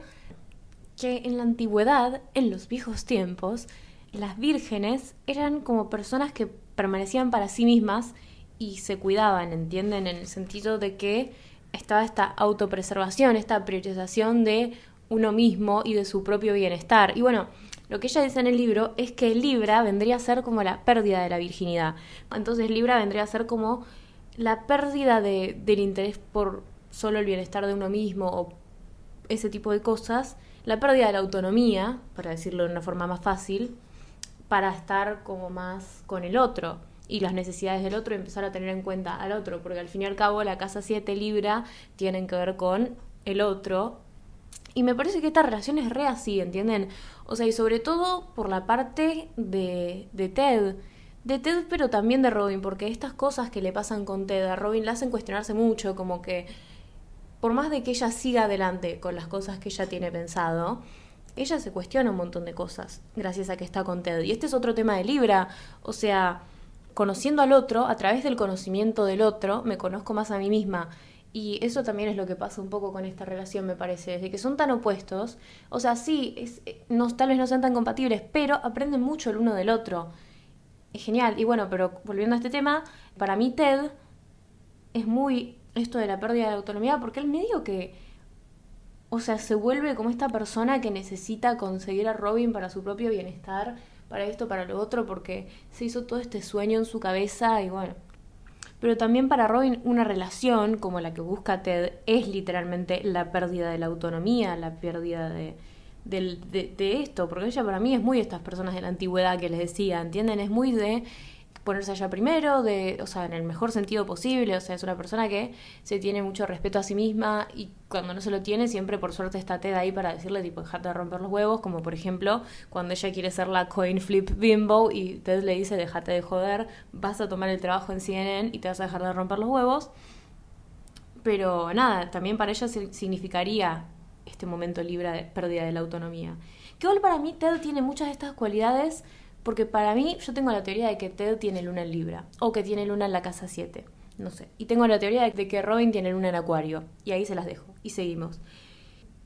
que en la antigüedad, en los viejos tiempos, las vírgenes eran como personas que permanecían para sí mismas y se cuidaban, ¿entienden? En el sentido de que estaba esta autopreservación, esta priorización de uno mismo y de su propio bienestar. Y bueno, lo que ella dice en el libro es que Libra vendría a ser como la pérdida de la virginidad. Entonces Libra vendría a ser como la pérdida de, del interés por solo el bienestar de uno mismo o ese tipo de cosas, la pérdida de la autonomía, para decirlo de una forma más fácil, para estar como más con el otro y las necesidades del otro y empezar a tener en cuenta al otro, porque al fin y al cabo la casa 7 Libra tienen que ver con el otro. Y me parece que esta relación es re así, ¿entienden? O sea, y sobre todo por la parte de, de Ted. De Ted, pero también de Robin, porque estas cosas que le pasan con Ted a Robin le hacen cuestionarse mucho, como que por más de que ella siga adelante con las cosas que ella tiene pensado, ella se cuestiona un montón de cosas gracias a que está con Ted. Y este es otro tema de Libra, o sea, conociendo al otro, a través del conocimiento del otro, me conozco más a mí misma. Y eso también es lo que pasa un poco con esta relación, me parece, desde que son tan opuestos. O sea, sí, es, no, tal vez no sean tan compatibles, pero aprenden mucho el uno del otro. Es genial. Y bueno, pero volviendo a este tema, para mí Ted es muy esto de la pérdida de autonomía, porque él medio que, o sea, se vuelve como esta persona que necesita conseguir a Robin para su propio bienestar, para esto, para lo otro, porque se hizo todo este sueño en su cabeza y bueno. Pero también para Robin una relación como la que busca Ted es literalmente la pérdida de la autonomía, la pérdida de, de, de, esto, porque ella para mí es muy estas personas de la antigüedad que les decía, ¿entienden? Es muy de ponerse allá primero, de, o sea, en el mejor sentido posible, o sea, es una persona que se tiene mucho respeto a sí misma y cuando no se lo tiene, siempre por suerte está Ted ahí para decirle, tipo, dejate de romper los huevos, como por ejemplo, cuando ella quiere ser la coin flip bimbo y Ted le dice, dejate de joder, vas a tomar el trabajo en CNN y te vas a dejar de romper los huevos. Pero nada, también para ella significaría este momento libre de pérdida de la autonomía. Que igual para mí Ted tiene muchas de estas cualidades porque para mí, yo tengo la teoría de que Ted tiene luna en Libra, o que tiene luna en la casa 7, no sé. Y tengo la teoría de que Robin tiene luna en Acuario, y ahí se las dejo, y seguimos.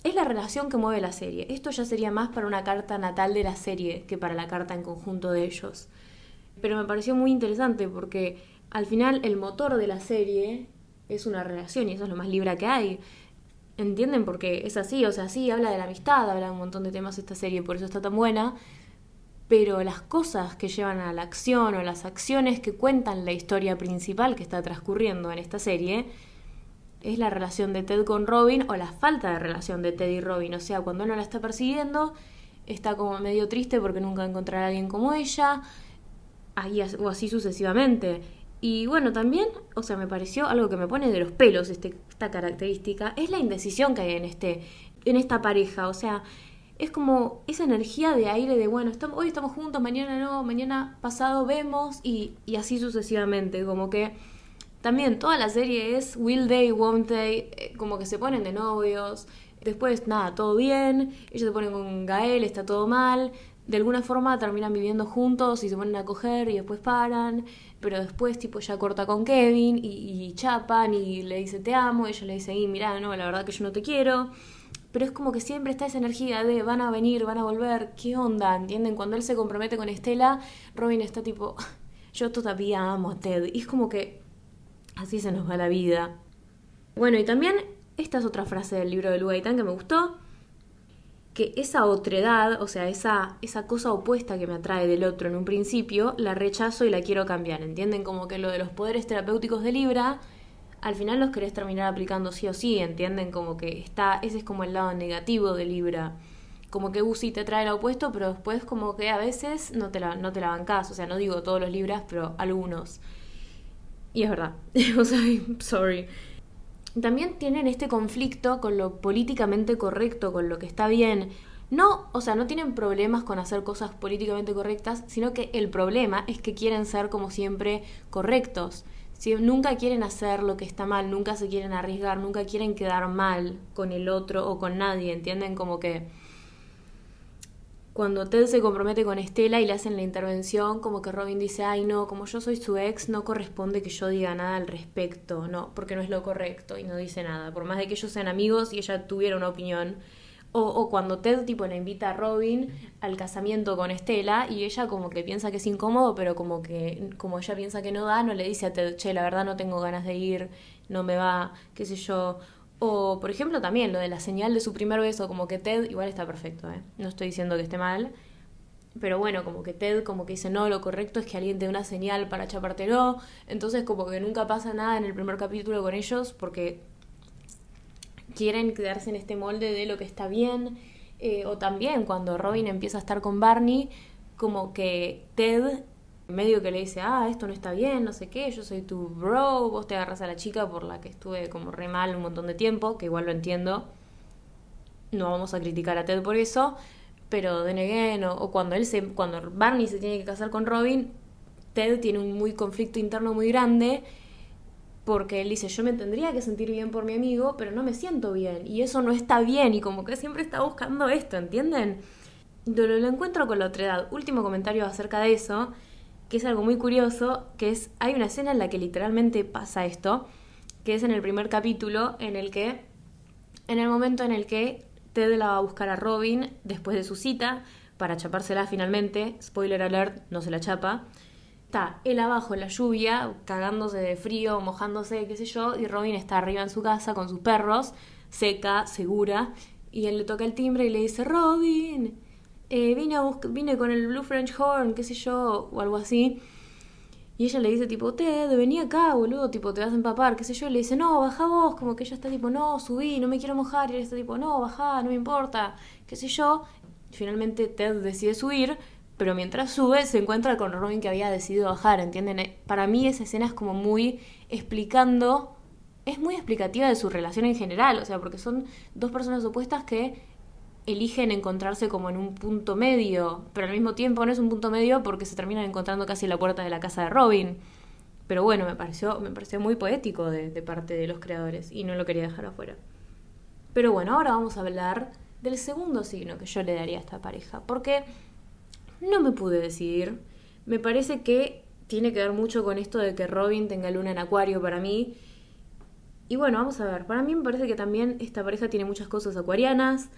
Es la relación que mueve la serie. Esto ya sería más para una carta natal de la serie que para la carta en conjunto de ellos. Pero me pareció muy interesante porque al final el motor de la serie es una relación y eso es lo más Libra que hay. ¿Entienden? Porque es así, o sea, sí, habla de la amistad, habla de un montón de temas esta serie, por eso está tan buena, pero las cosas que llevan a la acción o las acciones que cuentan la historia principal que está transcurriendo en esta serie es la relación de Ted con Robin o la falta de relación de Ted y Robin. O sea, cuando uno la está persiguiendo, está como medio triste porque nunca encontrará a alguien como ella, ahí, o así sucesivamente. Y bueno, también, o sea, me pareció algo que me pone de los pelos este, esta característica, es la indecisión que hay en, este, en esta pareja. O sea, es como esa energía de aire de, bueno, estamos, hoy estamos juntos, mañana no, mañana pasado vemos y, y así sucesivamente, como que también toda la serie es will they, won't they, eh, como que se ponen de novios, después nada, todo bien, ellos se ponen con Gael, está todo mal, de alguna forma terminan viviendo juntos y se ponen a coger y después paran, pero después tipo ya corta con Kevin y, y chapan y le dice te amo, y ella le dice, y mira, no, la verdad que yo no te quiero pero es como que siempre está esa energía de van a venir, van a volver, ¿qué onda? ¿Entienden? Cuando él se compromete con Estela, Robin está tipo, yo todavía amo a Ted. Y es como que así se nos va la vida. Bueno, y también esta es otra frase del libro de Lugaitán que me gustó, que esa otredad, o sea, esa, esa cosa opuesta que me atrae del otro en un principio, la rechazo y la quiero cambiar. ¿Entienden? Como que lo de los poderes terapéuticos de Libra al final los querés terminar aplicando sí o sí, ¿entienden? Como que está, ese es como el lado negativo de Libra. Como que Uzi te trae lo opuesto, pero después como que a veces no te la, no te la bancás. O sea, no digo todos los Libras, pero algunos. Y es verdad. o sea, sorry. También tienen este conflicto con lo políticamente correcto, con lo que está bien. No, o sea, no tienen problemas con hacer cosas políticamente correctas, sino que el problema es que quieren ser como siempre correctos si nunca quieren hacer lo que está mal, nunca se quieren arriesgar, nunca quieren quedar mal con el otro o con nadie, ¿entienden? Como que cuando Ted se compromete con Estela y le hacen la intervención, como que Robin dice, ay no, como yo soy su ex, no corresponde que yo diga nada al respecto, no, porque no es lo correcto y no dice nada, por más de que ellos sean amigos y ella tuviera una opinión, O, cuando Ted tipo le invita a Robin al casamiento con Estela y ella como que piensa que es incómodo, pero como que como ella piensa que no da, no le dice a Ted, che, la verdad no tengo ganas de ir, no me va, qué sé yo. O por ejemplo también lo de la señal de su primer beso, como que Ted igual está perfecto, ¿eh? no estoy diciendo que esté mal, pero bueno, como que Ted como que dice, no, lo correcto es que alguien te dé una señal para chapártelo. Entonces como que nunca pasa nada en el primer capítulo con ellos porque quieren quedarse en este molde de lo que está bien. Eh, o también cuando Robin empieza a estar con Barney, como que Ted medio que le dice, ah, esto no está bien, no sé qué, yo soy tu bro, vos te agarras a la chica por la que estuve como re mal un montón de tiempo, que igual lo entiendo. No vamos a criticar a Ted por eso, pero de again, o, o, cuando él se, cuando Barney se tiene que casar con Robin, Ted tiene un muy conflicto interno muy grande porque él dice, yo me tendría que sentir bien por mi amigo, pero no me siento bien, y eso no está bien, y como que siempre está buscando esto, ¿entienden? Lo, encuentro con la otra edad. Último comentario acerca de eso, que es algo muy curioso, que es, hay una escena en la que literalmente pasa esto, que es en el primer capítulo, en el que, en el momento en el que Ted la va a buscar a Robin después de su cita, para chapársela finalmente, spoiler alert, no se la chapa, está él abajo en la lluvia, cagándose de frío, mojándose, qué sé yo, y Robin está arriba en su casa con sus perros, seca, segura, y él le toca el timbre y le dice, Robin, eh, vine, a vine con el Blue French Horn, qué sé yo, o algo así. Y ella le dice, tipo, Ted, vení acá, boludo, tipo, te vas a empapar, qué sé yo. Y le dice, no, baja vos, como que ella está tipo, no, subí, no me quiero mojar. Y él está tipo, no, baja, no me importa, qué sé yo. finalmente Ted decide subir, pero mientras sube se encuentra con Robin que había decidido bajar, ¿entienden? Eh, para mí esa escena es como muy explicando, es muy explicativa de su relación en general, o sea, porque son dos personas opuestas que eligen encontrarse como en un punto medio, pero al mismo tiempo no es un punto medio porque se terminan encontrando casi en la puerta de la casa de Robin. Pero bueno, me pareció, me pareció muy poético de, de parte de los creadores y no lo quería dejar afuera. Pero bueno, ahora vamos a hablar del segundo signo que yo le daría a esta pareja, porque no me pude decidir. Me parece que tiene que ver mucho con esto de que Robin tenga luna en acuario para mí. Y bueno, vamos a ver. Para mí me parece que también esta pareja tiene muchas cosas acuarianas.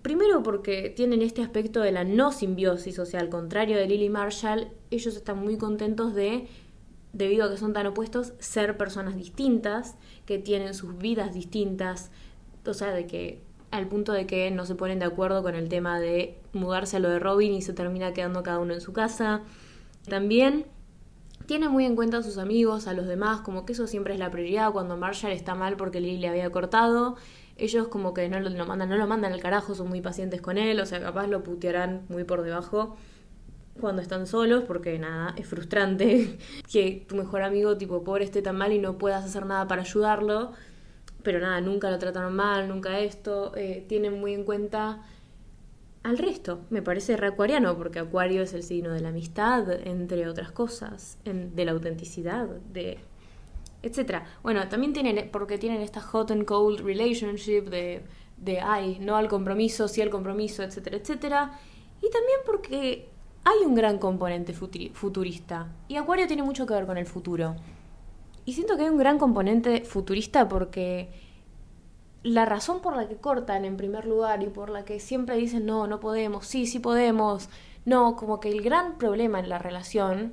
Primero porque tienen este aspecto de la no simbiosis, o sea, al contrario de Lily Marshall, ellos están muy contentos de, debido a que son tan opuestos, ser personas distintas, que tienen sus vidas distintas, o sea, de que al punto de que no se ponen de acuerdo con el tema de mudarse a lo de Robin y se termina quedando cada uno en su casa. También tiene muy en cuenta a sus amigos, a los demás, como que eso siempre es la prioridad. Cuando Marshall está mal porque Lily le había cortado, ellos como que no lo, mandan, no lo mandan al carajo, son muy pacientes con él, o sea, capaz lo putearán muy por debajo cuando están solos, porque nada, es frustrante que tu mejor amigo, tipo, pobre, esté tan mal y no puedas hacer nada para ayudarlo pero nada, nunca lo trataron mal, nunca esto, eh, tienen muy en cuenta al resto. Me parece re acuariano, porque Acuario es el signo de la amistad, entre otras cosas, de la autenticidad, de etcétera. Bueno, también tienen, porque tienen esta hot and cold relationship de, de ay, no al compromiso, sí al compromiso, etcétera, etcétera. Y también porque hay un gran componente futurista. Y Acuario tiene mucho que ver con el futuro. Y siento que hay un gran componente futurista porque la razón por la que cortan en primer lugar y por la que siempre dicen no, no podemos, sí, sí podemos, no, como que el gran problema en la relación,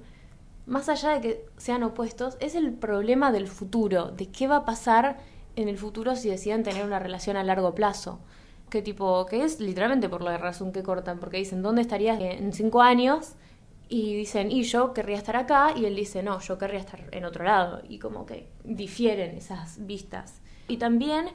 más allá de que sean opuestos, es el problema del futuro, de qué va a pasar en el futuro si deciden tener una relación a largo plazo. Que tipo, que es literalmente por la razón que cortan, porque dicen, ¿dónde estarías en cinco años? Y dicen, y yo querría estar acá, y él dice, no, yo querría estar en otro lado, y como que difieren esas vistas. Y también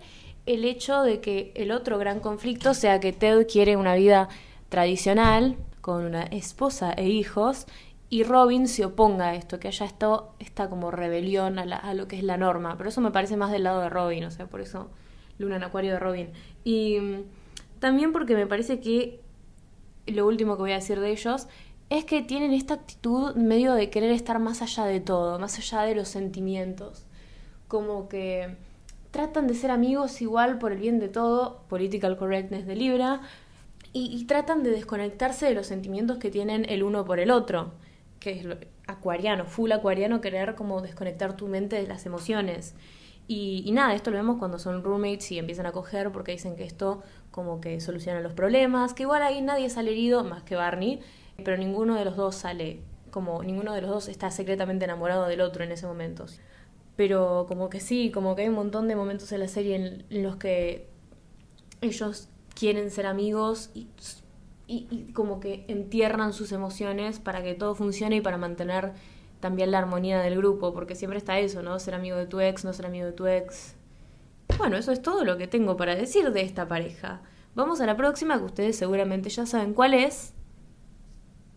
el hecho de que el otro gran conflicto sea que Ted quiere una vida tradicional, con una esposa e hijos, y Robin se oponga a esto, que haya esto, esta como rebelión a, a, lo que es la norma. Pero eso me parece más del lado de Robin, o sea, por eso Luna en Acuario de Robin. Y mm, también porque me parece que lo último que voy a decir de ellos es que tienen esta actitud medio de querer estar más allá de todo, más allá de los sentimientos. Como que tratan de ser amigos igual por el bien de todo, political correctness de Libra, y, tratan de desconectarse de los sentimientos que tienen el uno por el otro, que es lo, acuariano, full acuariano, querer como desconectar tu mente de las emociones. Y, y, nada, esto lo vemos cuando son roommates y empiezan a coger porque dicen que esto como que solucionan los problemas, que igual ahí nadie sale herido más que Barney, pero ninguno de los dos sale, como ninguno de los dos está secretamente enamorado del otro en ese momento. Pero como que sí, como que hay un montón de momentos en la serie en, los que ellos quieren ser amigos y, y, como que entierran sus emociones para que todo funcione y para mantener también la armonía del grupo, porque siempre está eso, ¿no? Ser amigo de tu ex, no ser amigo de tu ex. Bueno, eso es todo lo que tengo para decir de esta pareja. Vamos a la próxima, que ustedes seguramente ya saben cuál es.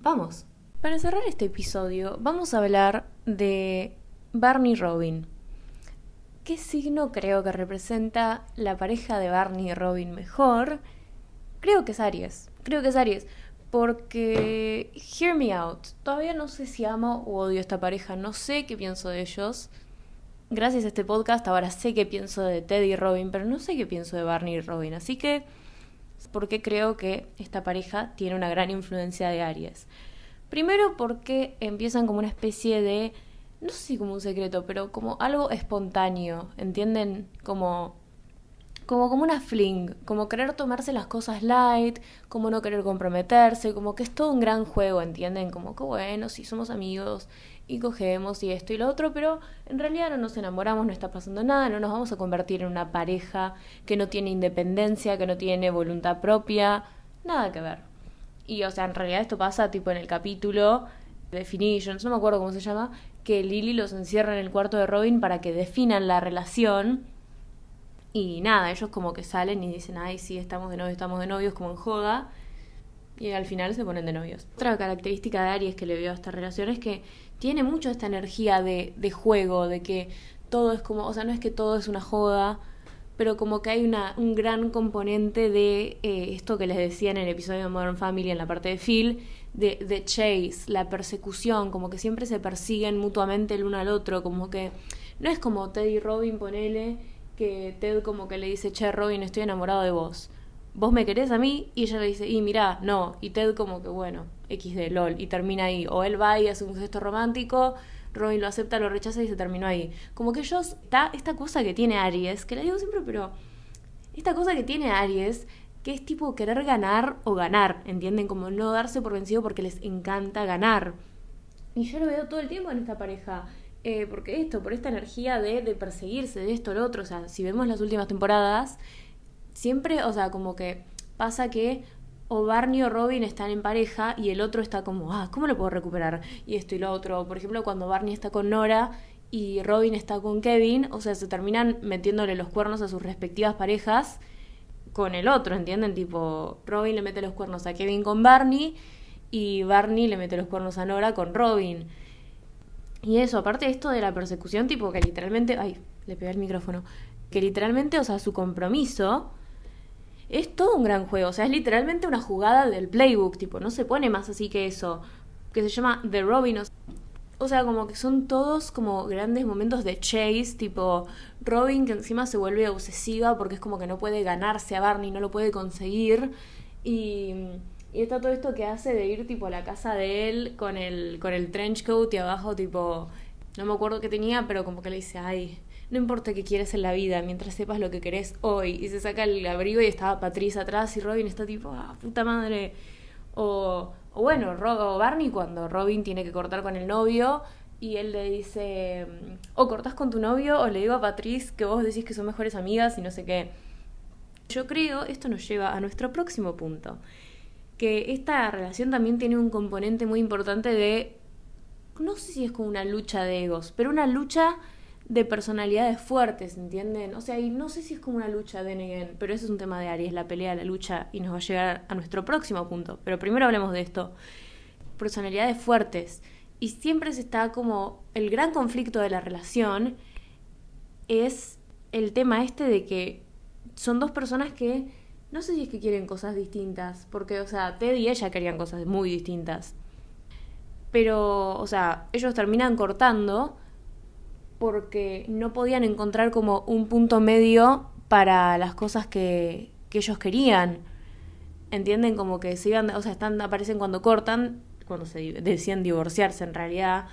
Vamos. Para cerrar este episodio, vamos a hablar de Barney Robin. ¿Qué signo creo que representa la pareja de Barney y Robin mejor? Creo que es Aries. Creo que es Aries. Porque, hear me out, todavía no sé si amo o odio a esta pareja, no sé qué pienso de ellos. Gracias a este podcast ahora sé qué pienso de Teddy y Robin, pero no sé qué pienso de Barney y Robin. Así que, porque creo que esta pareja tiene una gran influencia de Aries. Primero porque empiezan como una especie de, no sé si como un secreto, pero como algo espontáneo, ¿entienden? Como como, como una fling, como querer tomarse las cosas light, como no querer comprometerse, como que es todo un gran juego, ¿entienden? Como que bueno, si somos amigos y cogemos y esto y lo otro, pero en realidad no nos enamoramos, no está pasando nada, no nos vamos a convertir en una pareja que no tiene independencia, que no tiene voluntad propia, nada que ver. Y o sea, en realidad esto pasa tipo en el capítulo Definitions, no me acuerdo cómo se llama, que Lily los encierra en el cuarto de Robin para que definan la relación y nada, ellos como que salen y dicen, ay, sí, estamos de novios, estamos de novios, como en joda. Y al final se ponen de novios. Otra característica de Aries que le veo a esta relación es que tiene mucho esta energía de, de juego, de que todo es como, o sea, no es que todo es una joda, pero como que hay una, un gran componente de eh, esto que les decía en el episodio de Modern Family, en la parte de Phil, de, de chase, la persecución, como que siempre se persiguen mutuamente el uno al otro, como que no es como Teddy y Robin, ponele, que Ted como que le dice, che, Robin, estoy enamorado de vos. ¿Vos me querés a mí? Y ella le dice, y mirá, no. Y Ted como que, bueno, X de LOL. Y termina ahí. O él va y hace un gesto romántico, Robin lo acepta, lo rechaza y se terminó ahí. Como que ellos, está esta cosa que tiene Aries, que le digo siempre, pero esta cosa que tiene Aries, que es tipo querer ganar o ganar, ¿entienden? Como no darse por vencido porque les encanta ganar. Y yo lo veo todo el tiempo en esta pareja. Eh, porque esto, por esta energía de, de perseguirse, de esto, lo otro, o sea, si vemos las últimas temporadas, siempre, o sea, como que pasa que o Barney o Robin están en pareja y el otro está como, ah, ¿cómo lo puedo recuperar? Y esto y lo otro. Por ejemplo, cuando Barney está con Nora y Robin está con Kevin, o sea, se terminan metiéndole los cuernos a sus respectivas parejas con el otro, ¿entienden? Tipo, Robin le mete los cuernos a Kevin con Barney y Barney le mete los cuernos a Nora con Robin. Y eso, aparte de esto de la persecución, tipo que literalmente, ay, le pegué el micrófono, que literalmente, o sea, su compromiso es todo un gran juego, o sea, es literalmente una jugada del playbook, tipo, no se pone más así que eso, que se llama The Robin, o sea, como que son todos como grandes momentos de chase, tipo Robin que encima se vuelve obsesiva porque es como que no puede ganarse a Barney, no lo puede conseguir y y está todo esto que hace de ir tipo a la casa de él con el, con el trench coat y abajo tipo, no me acuerdo qué tenía, pero como que le dice, ay, no importa qué quieres en la vida, mientras sepas lo que querés hoy. Y se saca el abrigo y estaba Patricia atrás y Robin está tipo, ah, puta madre. O, o bueno, o Barney cuando Robin tiene que cortar con el novio y él le dice, o cortas con tu novio o le digo a Patrice que vos decís que son mejores amigas y no sé qué. Yo creo, esto nos lleva a nuestro próximo punto que esta relación también tiene un componente muy importante de, no sé si es como una lucha de egos, pero una lucha de personalidades fuertes, ¿entienden? O sea, y no sé si es como una lucha de Negan, pero eso es un tema de Aries, la pelea, la lucha, y nos va a llegar a nuestro próximo punto. Pero primero hablemos de esto. Personalidades fuertes. Y siempre se está como el gran conflicto de la relación es el tema este de que son dos personas que no sé si es que quieren cosas distintas, porque, o sea, Ted y ella querían cosas muy distintas. Pero, o sea, ellos terminan cortando porque no podían encontrar como un punto medio para las cosas que, que ellos querían. ¿Entienden? Como que se iban, o sea, están, aparecen cuando cortan, cuando se decían divorciarse en realidad,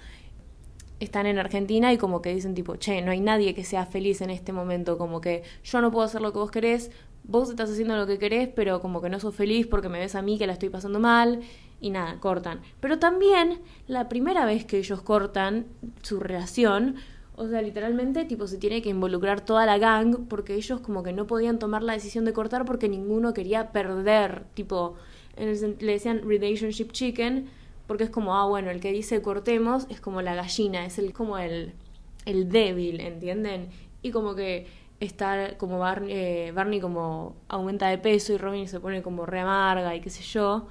están en Argentina y como que dicen tipo, che, no hay nadie que sea feliz en este momento, como que yo no puedo hacer lo que vos querés, vos estás haciendo lo que querés, pero como que no sos feliz porque me ves a mí que la estoy pasando mal y nada, cortan. Pero también la primera vez que ellos cortan su relación, o sea, literalmente tipo se tiene que involucrar toda la gang porque ellos como que no podían tomar la decisión de cortar porque ninguno quería perder, tipo, en el, le decían relationship chicken porque es como, ah, bueno, el que dice cortemos es como la gallina, es el como el, el débil, ¿entienden? Y como que estar como Barney, eh, Barney como aumenta de peso y Robin se pone como re amarga y qué sé yo.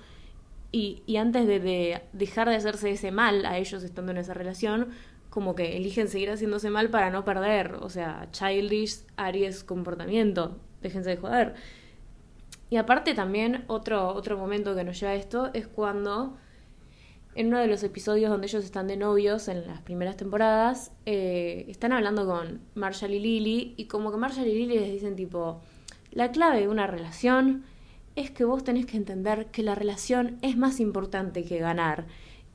Y, y antes de, dejar de hacerse ese mal a ellos estando en esa relación, como que eligen seguir haciéndose mal para no perder. O sea, childish Aries comportamiento. Déjense de joder. Y aparte también otro, otro momento que nos lleva a esto es cuando en uno de los episodios donde ellos están de novios en las primeras temporadas, eh, están hablando con Marshall y Lily y como que Marshall y Lily les dicen tipo, la clave de una relación es que vos tenés que entender que la relación es más importante que ganar.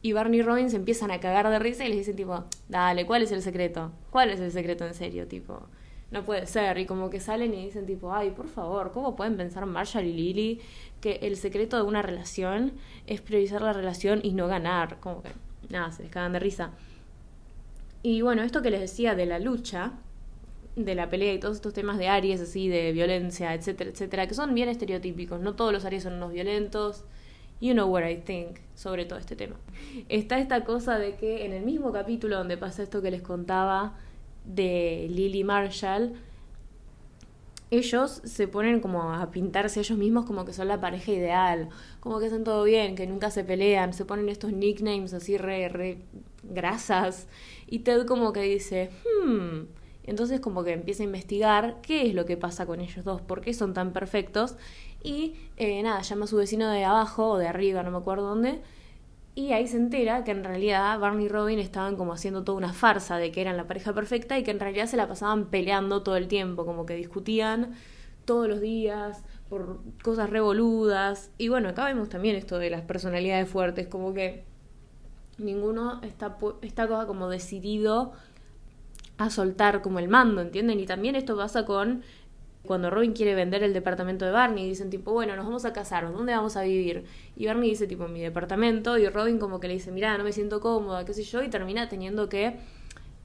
Y Barney y Robin se empiezan a cagar de risa y les dicen tipo, dale, ¿cuál es el secreto? ¿Cuál es el secreto en serio? Tipo, no puede ser. Y como que salen y dicen tipo, ay, por favor, ¿cómo pueden pensar Marshall y Lily que el secreto de una relación es priorizar la relación y no ganar? Como que, nada, se les cagan de risa. Y bueno, esto que les decía de la lucha, de la pelea y todos estos temas de Aries, así, de violencia, etcétera, etcétera, que son bien estereotípicos. No todos los Aries son unos violentos. You know what I think sobre todo este tema. Está esta cosa de que en el mismo capítulo donde pasa esto que les contaba, de Lily Marshall, ellos se ponen como a pintarse ellos mismos como que son la pareja ideal, como que hacen todo bien, que nunca se pelean, se ponen estos nicknames así re, re grasas. Y Ted como que dice, hmm. Entonces como que empieza a investigar qué es lo que pasa con ellos dos, por qué son tan perfectos. Y eh, nada, llama a su vecino de abajo o de arriba, no me acuerdo dónde, y ahí se entera que en realidad Barney y Robin estaban como haciendo toda una farsa de que eran la pareja perfecta y que en realidad se la pasaban peleando todo el tiempo, como que discutían todos los días por cosas revoludas. Y bueno, acá vemos también esto de las personalidades fuertes, como que ninguno está, está como decidido a soltar como el mando, ¿entienden? Y también esto pasa con cuando Robin quiere vender el departamento de Barney, dicen tipo, bueno, nos vamos a casar, ¿dónde vamos a vivir? Y Barney dice tipo, mi departamento, y Robin como que le dice, mira, no me siento cómoda, qué sé yo, y termina teniendo que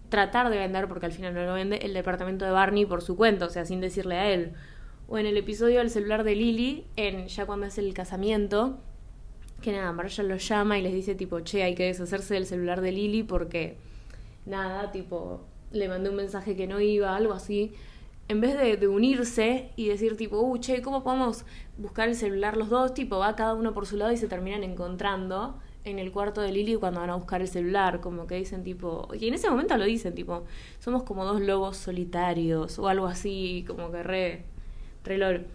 tratar de vender, porque al final no lo vende, el departamento de Barney por su cuenta, o sea, sin decirle a él. O en el episodio del celular de Lily, en ya cuando es el casamiento, que nada, Marshall lo llama y les dice tipo, che, hay que deshacerse del celular de Lily porque, nada, tipo, le mandé un mensaje que no iba, algo así en vez de, unirse y decir tipo, uh, che, ¿cómo podemos buscar el celular los dos? Tipo, va cada uno por su lado y se terminan encontrando en el cuarto de Lily cuando van a buscar el celular, como que dicen tipo, y en ese momento lo dicen tipo, somos como dos lobos solitarios o algo así, como que re, re.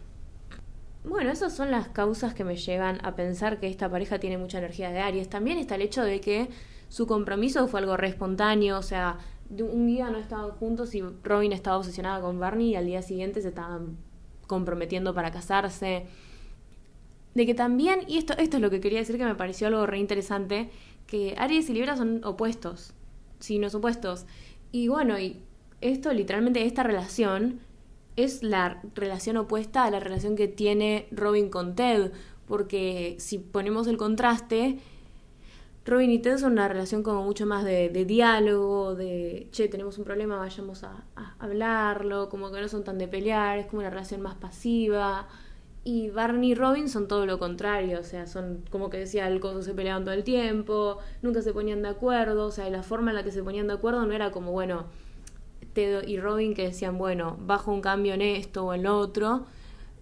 Bueno, esas son las causas que me llevan a pensar que esta pareja tiene mucha energía de Aries. También está el hecho de que su compromiso fue algo re espontáneo, o sea, un día no estaban juntos y Robin estaba obsesionada con Barney y al día siguiente se estaban comprometiendo para casarse. De que también, y esto, esto es lo que quería decir que me pareció algo re interesante, que Aries y Libra son opuestos, signos opuestos. Y bueno, y esto literalmente, esta relación es la relación opuesta a la relación que tiene Robin con Ted, porque si ponemos el contraste, Robin y Ted son una relación como mucho más de, diálogo, de, che, tenemos un problema, vayamos a, hablarlo, como que no son tan de pelear, es como una relación más pasiva. Y Barney y Robin son todo lo contrario, o sea, son como que decía el coso se peleaban todo el tiempo, nunca se ponían de acuerdo, o sea, la forma en la que se ponían de acuerdo no era como, bueno, Ted y Robin que decían, bueno, bajo un cambio en esto o en lo otro,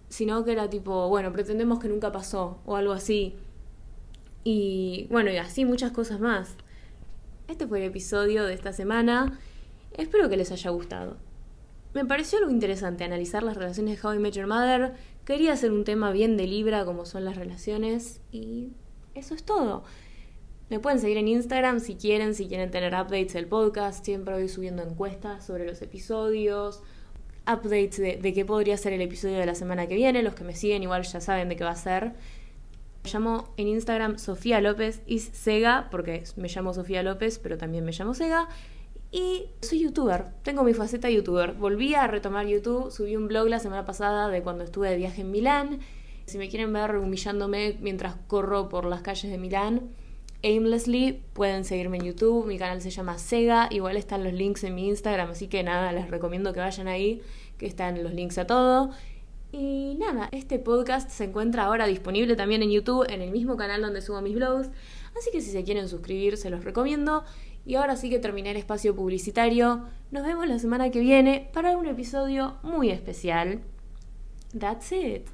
sino que era tipo, bueno, pretendemos que nunca pasó o algo así. Y bueno, y así muchas cosas más. Este fue el episodio de esta semana. Espero que les haya gustado. Me pareció algo interesante analizar las relaciones de How I Met Your Mother. Quería hacer un tema bien de Libra como son las relaciones y eso es todo. Me pueden seguir en Instagram si quieren, si quieren tener updates del podcast. Siempre voy subiendo encuestas sobre los episodios, updates de, de qué podría ser el episodio de la semana que viene. Los que me siguen igual ya saben de qué va a ser. Me llamo en Instagram Sofía López y Sega, porque me llamo Sofía López, pero también me llamo Sega. Y soy youtuber, tengo mi faceta youtuber. Volví a retomar YouTube, subí un blog la semana pasada de cuando estuve de viaje en Milán. Si me quieren ver humillándome mientras corro por las calles de Milán, aimlessly, pueden seguirme en YouTube. Mi canal se llama Sega, igual están los links en mi Instagram, así que nada, les recomiendo que vayan ahí, que están los links a todo. Y nada, este podcast se encuentra ahora disponible también en YouTube, en el mismo canal donde subo mis blogs. Así que si se quieren suscribir, se los recomiendo. Y ahora sí que terminé el espacio publicitario. Nos vemos la semana que viene para un episodio muy especial. That's it.